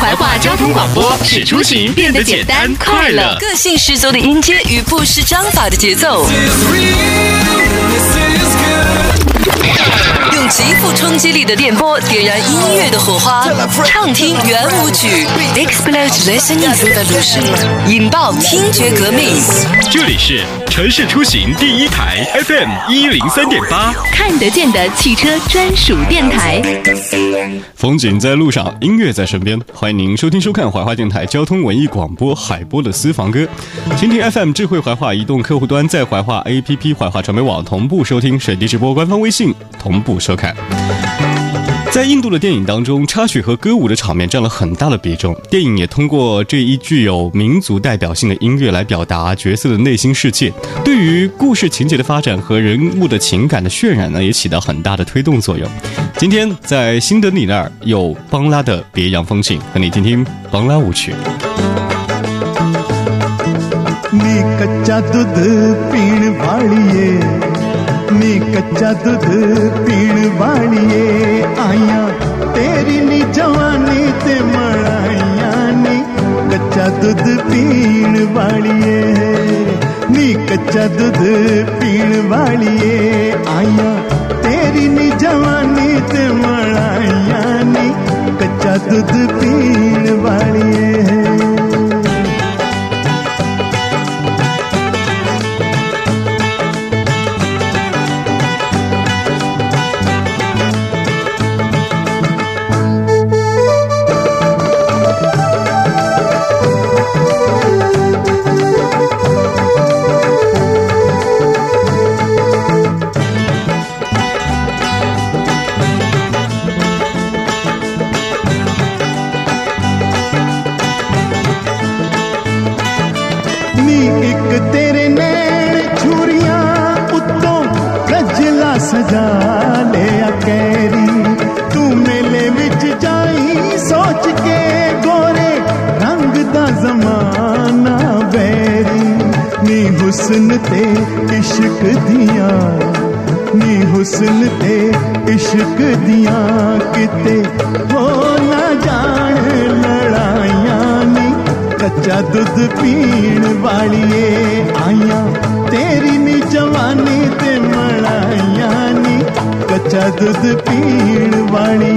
怀化交通广播使出行变得简单快乐。个性十足的音阶与不失章法的节奏，用极富冲击力的电波点燃音乐的火花，畅听圆舞曲，explode listening revolution，引爆听觉革命。这里是城市出行第一台 FM 一零三点八，看得见的汽车专属电台。风景在路上，音乐在身边。欢迎您收听收看怀化电台交通文艺广播海波的私房歌。蜻蜓 FM 智慧怀化移动客户端在怀化 APP 怀化传媒网同步收听，水滴直播官方微信同步收看。在印度的电影当中，插曲和歌舞的场面占了很大的比重。电影也通过这一具有民族代表性的音乐来表达角色的内心世界，对于故事情节的发展和人物的情感的渲染呢，也起到很大的推动作用。今天在新德里那儿有邦拉的别样风情，和你听听邦拉舞曲。नी कच्चा दूध पीण वालिए आईया। तेरी नी जवानी ते मड़ाइया नी। कच्चा दूध पीण वालिए नी कच्चा दूध पीण वालिए आईया। तेरी नी जवानी ते मड़ाइया नी। कच्चा दूध पीण वालिए इश्क दिया किते हो ना जान लड़ाइया नी। कच्चा दूध पीण वाली आइया, तेरी नी जवानी ते मड़ाइया नी। कच्चा दूध पीण वाली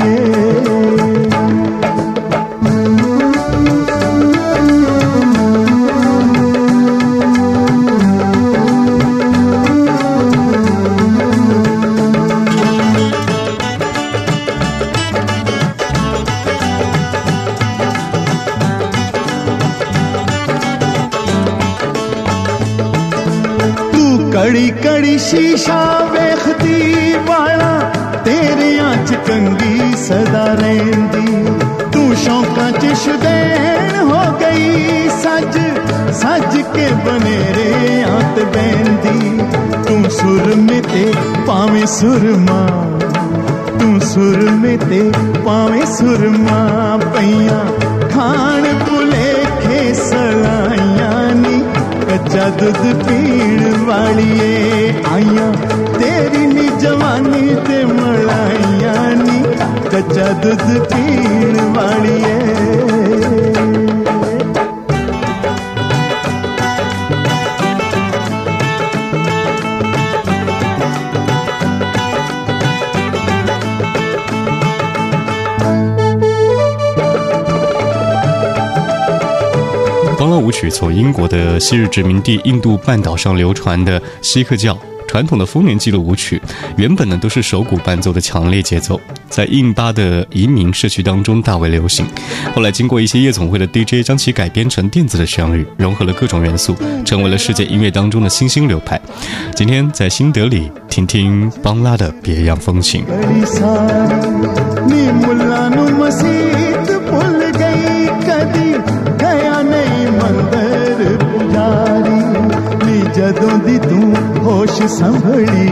ਸੱਜ ਕੇ ਬਨੇਰਿਆਂ ਤੇ ਬੈੰਦੀ ਤੂੰ ਸੁਰਮੇ ਤੇ ਪਾਵੇਂ ਸੁਰਮਾ ਤੂੰ ਸੁਰਮੇ ਤੇ ਪਾਵੇਂ ਸੁਰਮਾ ਪਈਆਂ ਖਾਣ ਭੁਲੇਖੇ ਸਲਾਈਆਂ ਨੀ ਕੱਚਾ ਦੁੱਧ ਪੀਣ ਵਾਲੀਏ ਆਈਆਂ ਤੇਰੀ ਨੀ ਜਵਾਨੀ ਤੇ ਮਲਾਈਆਂ ਨੀ ਕੱਚਾ ਦੁੱਧ ਪੀਣ ਵਾਲੀਏ 舞曲从英国的昔日殖民地印度半岛上流传的锡克教传统的丰年祭的舞曲，原本呢都是手鼓伴奏的强烈节奏，在印巴的移民社区当中大为流行。后来经过一些夜总会的 DJ 将其改编成电子的旋律，融合了各种元素，成为了世界音乐当中的新兴流派。今天在新德里听听邦拉的别样风情。ਜਦੋਂ ਦੀ ਤੂੰ ਹੋਸ਼ ਸੰਭਲੀ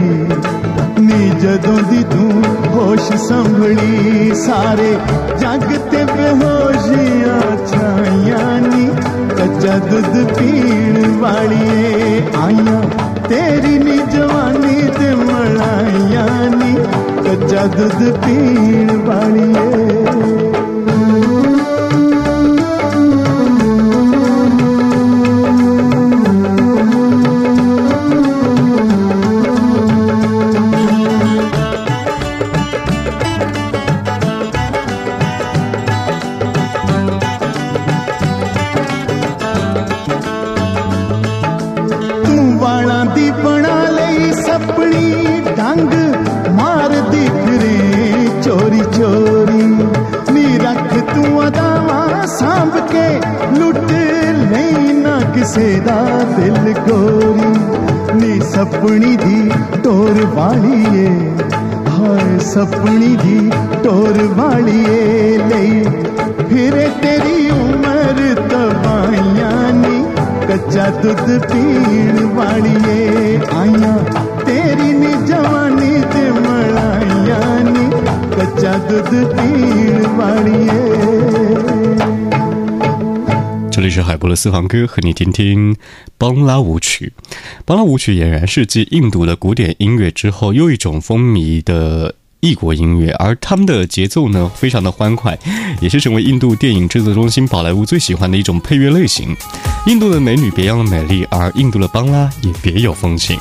ਨੀ ਜਦੋਂ ਦੀ ਤੂੰ ਹੋਸ਼ ਸੰਭਲੀ ਸਾਰੇ ਜੱਗ ਤੇ ਬੇਹੋਸ਼ੀਆਂ ਛਾਈਆਂ ਨੀ ਕੱਚਾ ਦੁੱਧ ਪੀਣ ਵਾਲੀਏ ਆਈਆਂ ਤੇਰੀ ਨੀ ਜਵਾਨੀ ਤੇ ਮਲਾਈਆਂ ਨੀ ਕੱਚਾ ਦੁੱਧ ਪੀਣ ਵਾਲੀਏ सेदा दिल गोरी, नी सपनी दी टोर वाली हाय सपनी दी टोर वाली ले फिर तेरी उम्र तबाइया नी, कच्चा दुध पीण वाली आइया तेरी नी जवानी ते मलाइया नी, कच्चा दुध पीण वालिए। 这是海波的私房歌，和你听听邦拉舞曲。邦拉舞曲俨然是继印度的古典音乐之后又一种风靡的异国音乐，而他们的节奏呢，非常的欢快，也是成为印度电影制作中心宝莱坞最喜欢的一种配乐类型。印度的美女别样的美丽，而印度的邦拉也别有风情。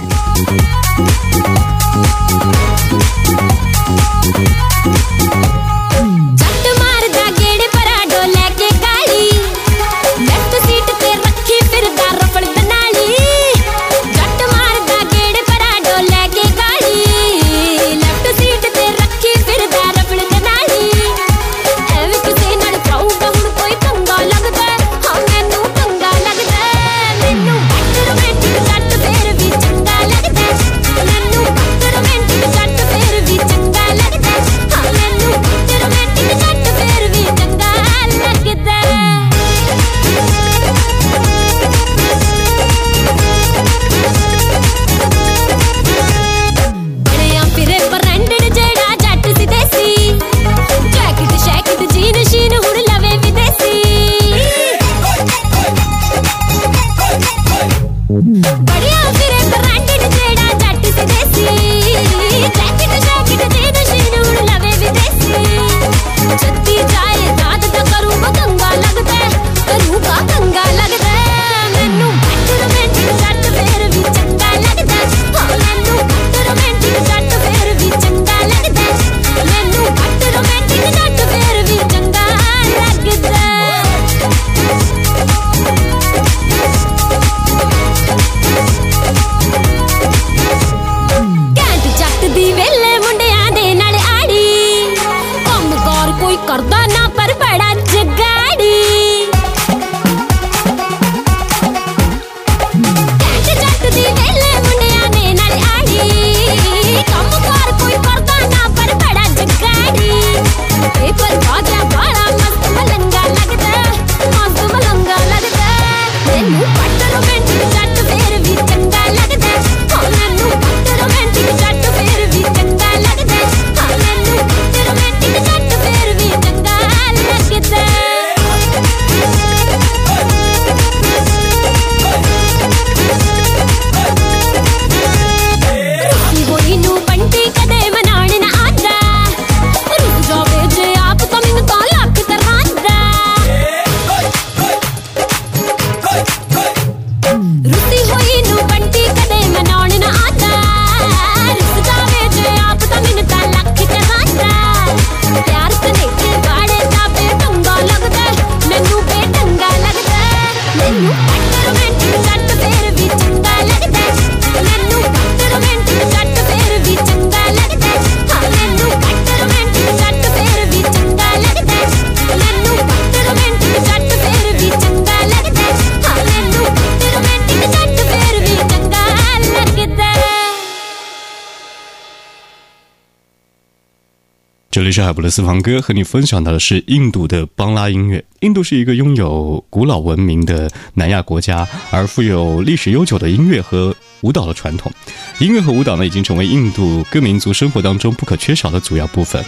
这海普勒斯房哥和你分享到的是印度的邦拉音乐印度是一个拥有古老文明的南亚国家而富有历史悠久的音乐和舞蹈的传统。音乐和舞蹈呢已经成为印度各民族生活当中不可缺少的主要部分。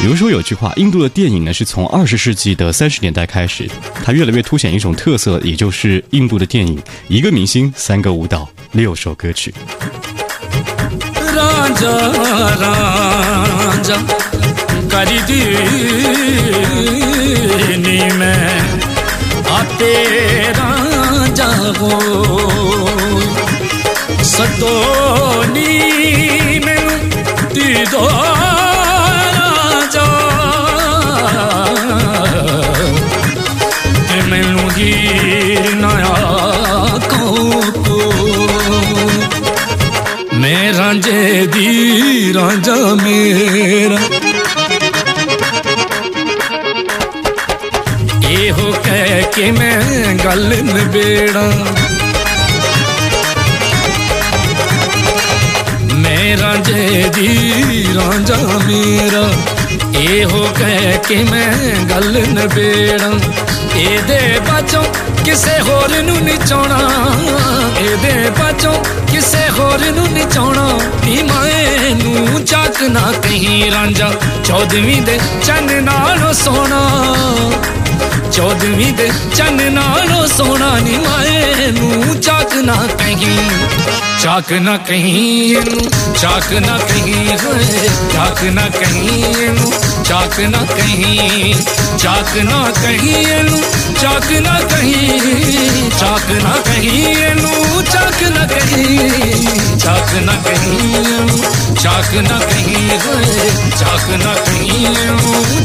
比如说有句话印度的电影呢是从二十世纪的三十年代开始它越来越凸显一种特色也就是印度的电影一个明星三个舞蹈六首歌曲。सतोनी मैनू दीदो राजा ते मैनू हीर नया को मैं रांझे दी रांझा मेरा है कि मैं गल निबेड़ा मैं रांझे दी मेरा, एहो कह के मैं गल नबेड़ा एदे बचों ਕਿਸੇ ਹੋਰ ਨੂੰ ਨਹੀਂ ਚਾਹਣਾ ਇਹਦੇ ਬਾਝੋਂ ਕਿਸੇ ਹੋਰ ਨੂੰ ਨਹੀਂ ਚਾਹਣਾ ਨੀ ਮਾਏ ਨੂੰ ਚੱਕ ਨਾ ਕਹੀਂ ਰਾਂਝਾ ਚੌਦਵੀਂ ਦੇ ਚੰਨ ਨਾਲ ਸੋਣਾ ਚੌਦਵੀਂ ਦੇ ਚੰਨ ਨਾਲੋਂ ਸੋਹਣਾ ਨੀ ਮਾਏ ਨੂੰ ਚੱਕ ਨਾ ਕਹੀਂ ਚੱਕ ਨਾ ਕਹੀਂ ਇਹਨੂੰ ਚੱਕ ਨਾ ਕਹੀਂ ਹੋਏ ਚੱਕ ਨਾ ਕਹੀਂ ਇਹਨੂੰ ਚੱਕ ਨਾ ਕਹੀਂ ਚੱਕ ਨਾ ਕਹੀਂ चाक ना कहीं एनू चाक ना कहीं, चाक ना कहीं एनू चाक ना कहीं चाक ना कहीं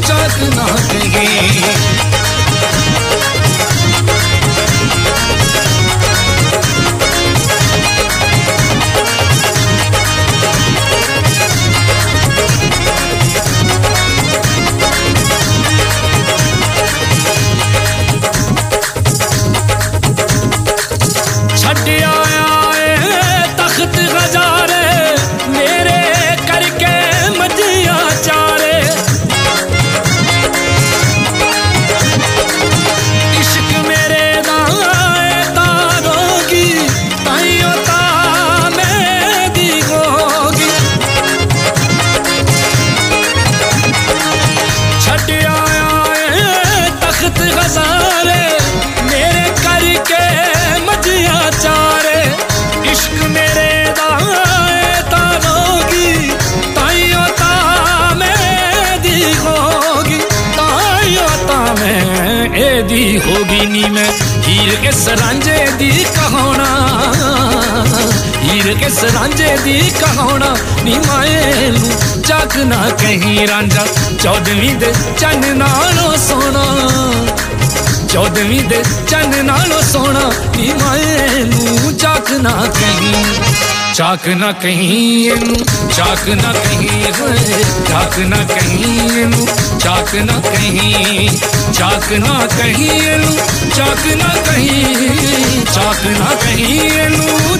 चाक ना कहीं। ਕਿਸ ਰਾਂਝੇ ਦੀ ਕਹਾਉਣਾ? ਨੀ ਮਾਏ ਨੂੰ ਚੱਕ ਨਾ ਕਹੀਂ ਰਾਂਝਾ। ਚੌਦਵੀਂ ਦੇ ਚੰਨ ਨਾਲੋਂ ਸੋਹਣਾ। ਚੌਦਵੀਂ ਦੇ ਚੰਨ ਨਾਲੋਂ ਸੋਹਣਾ। ਨੀ ਮਾਏ ਨੂੰ ਚੱਕ ਨਾ ਕਹੀਂ। चाक ना कहीं चाक ना कहीं चाक ना कहीं चाक ना कहीं चाक ना कहीं चाक ना कहीं चाक ना कहीं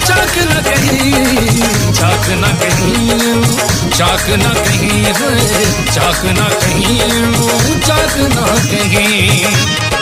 चाक ना कहीं चाक ना कहीं चाक ना कहीं चाक ना कहीं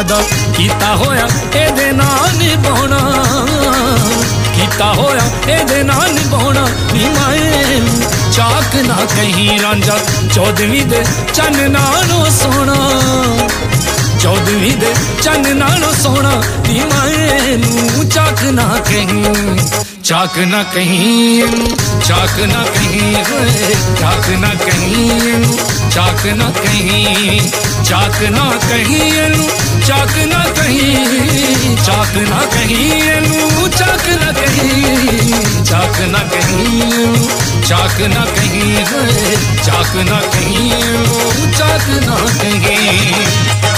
ਵਾਦਾ ਕੀਤਾ ਹੋਇਆ ਇਹਦੇ ਨਾਲ ਨਿਭਾਉਣਾ। ਕੀਤਾ ਹੋਇਆ ਇਹਦੇ ਨਾਲ ਨਿਭਾਉਣਾ। ਨੀ ਮਾਏ, ਚਾਕ ਨਾ ਕਹੀਂ ਰਾਂਝਾ, ਚੌਦਵੀਂ ਦੇ ਚੰਨ ਨਾਲੋਂ ਸੋਹਣਾ। ਚੌਦਵੀਂ ਦੇ ਚੰਨ ਨਾਲੋਂ ਸੋਹਣਾ। ਨੀ ਮਾਏ, ਨੂੰ ਚਾਕ ਨਾ ਕਹੀਂ चाक ना कहीं चाक ना कहीं चाक ना कहीं चाक ना कहीं चाक ना कहीं चाक ना कहीं चाक ना कहीं चाक ना कहीं चाक ना कहीं चाक ना कहीं चाक ना कहीं चाक ना कहीं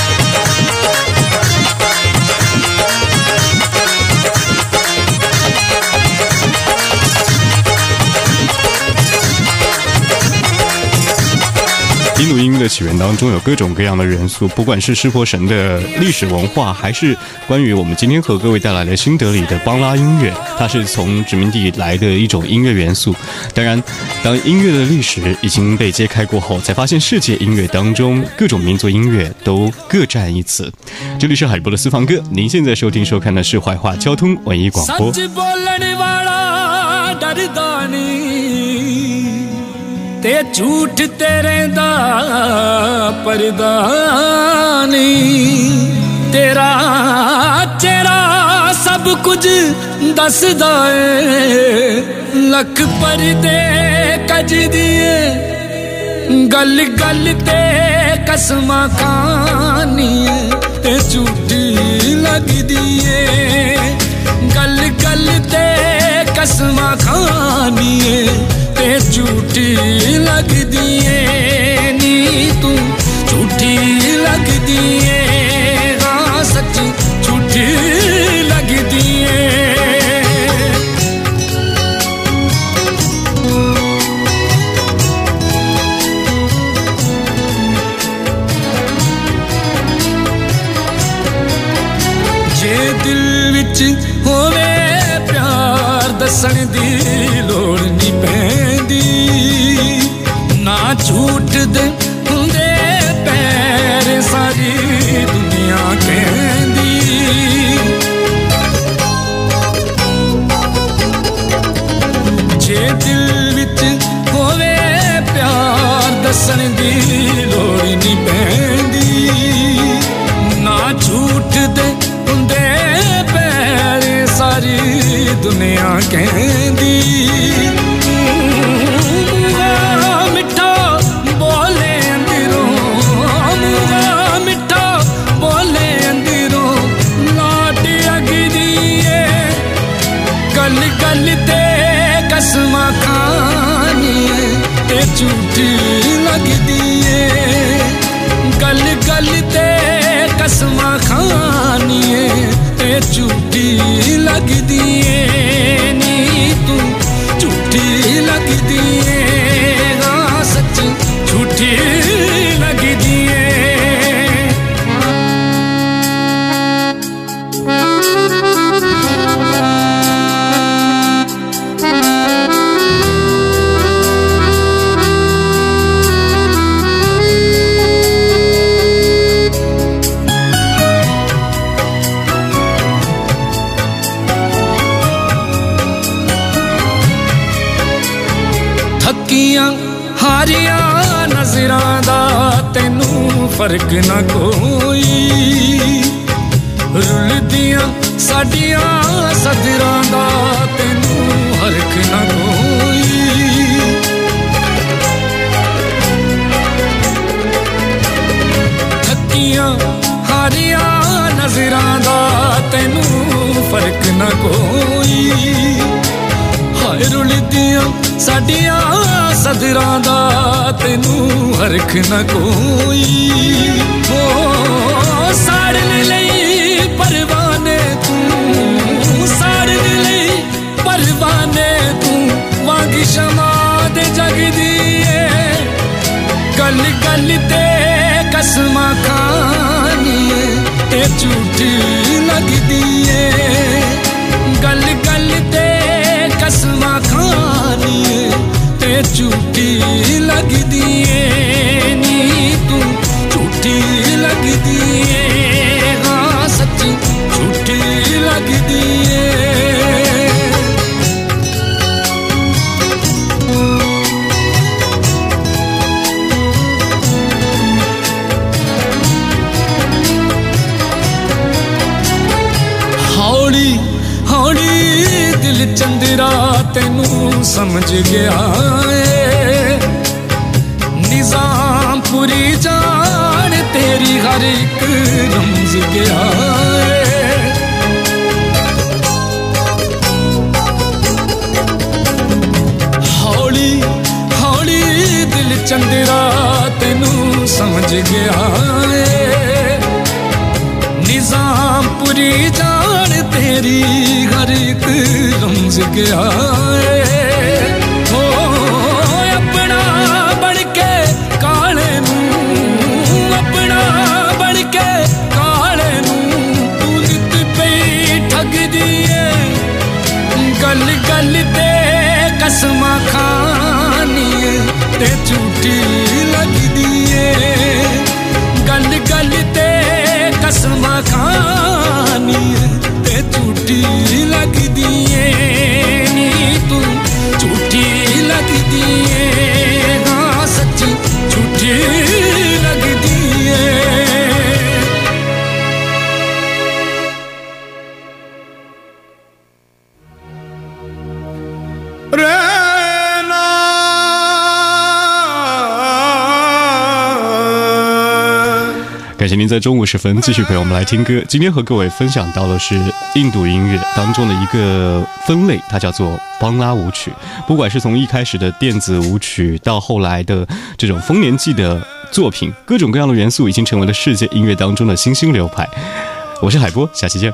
印度音乐的起源当中有各种各样的元素，不管是湿婆神的历史文化，还是关于我们今天和各位带来的新德里的邦拉音乐，它是从殖民地来的一种音乐元素。当然，当音乐的历史已经被揭开过后，才发现世界音乐当中各种民族音乐都各占一词。这里是海波的私房歌，您现在收听收看的是怀化交通文艺广播。ਤੇ ਝੂਠ ਤੇਰੇ ਦਾ ਪਰਦਾ ਨਹੀਂ। ਤੇਰਾ ਚਿਹਰਾ ਸਭ ਕੁਝ ਦੱਸਦਾ ਏ। ਲੱਖ ਪਰਦੇ ਕੱਜਦੀ ਏ ਗੱਲ ਗੱਲ ਤੇ ਕਸਮਾਂ ਖਾਨੀ ਤੇ ਝੂਠੀ ਲੱਗਦੀ ਏ ਗੱਲ ਗੱਲ ਤੇ ਕਸਮਾਂ ਖਾਨੀ ਏ ਤੇ ਝੂਠੀ ਲੱਗਦੀ ਏ। ਨੀ ਤੂੰ ਝੂਠੀ ਲੱਗਦੀ ਏ। ਨਾ ਸੱਚੀ ਝੂਠੀ ਲੱਗਦੀ ਏ। ਜੇ ਦਿਲ ਵਿੱਚ कहंदी मिठा बोले अंदरों मिठा बोले अंदरों लाट अगदी गल गल ते कसम खानी ते झूठी लगदी गल कसमा खानिए ते झूठी लगदी नी तू झूठी लग ਹਾਰੀਆਂ ਨਜ਼ਰਾਂ ਦਾ ਤੈਨੂੰ ਫ਼ਰਕ ਨਾ ਕੋਈ। ਰੁਲਦੀਆਂ ਸਾਡੀਆਂ ਸਦਰਾਂ ਦਾ ਤੈਨੂੰ ਹਰਖ ਨਾ ਕੋਈ। ਥੱਕੀਆਂ ਹਾਰੀਆਂ ਨਜ਼ਰਾਂ ਦਾ ਤੈਨੂੰ ਫ਼ਰਕ ਨਾ ਕੋਈ। ਹਾਏ ਰੁਲਦੀਆਂ ਸਾਡੀਆਂ ਸਦਰਾਂ ਦਾ ਤੈਨੂੰ ਹਰਖ ਨਾ ਕੋਈ। ਹੋ ਸਾੜਨ ਲਈ ਪਰਵਾਨੇ ਤੂੰ, ਸਾੜਨ ਲਈ ਪਰਵਾਨੇ ਤੂੰ, ਵਾਂਗ ਸ਼ਮਾ ਦੇ ਜਗਦੀ ਏ ਗੱਲ ਗੱਲ ਤੇ ਕਸਮਾਂ ਖਾਨੀ ਤੇ ਝੂਠੀ you. ਤੈਨੂੰ ਸਮਝ ਗਿਆ ਏ। ਨਿਜ਼ਾਮ ਪੂਰੀ ਜਾਨ ਤੇਰੀ ਹਰ ਇੱਕ ਰਮਜ਼ ਗਿਆ ਹੌਲੀ ਹੌਲੀ ਦਿਲ ਚੰਦਰਾ ਤੈਨੂੰ ਸਮਝ ਗਿਆ ਏ। ਨਿਜ਼ਾਮ ਪੂਰੀ ਜਾਨ तेरी घर एक रमज के आए। 感谢您在中午时分继续陪我们来听歌。今天和各位分享到的是印度音乐当中的一个分类，它叫做邦拉舞曲。不管是从一开始的电子舞曲，到后来的这种丰年祭的作品，各种各样的元素已经成为了世界音乐当中的新兴流派。我是海波，下期见。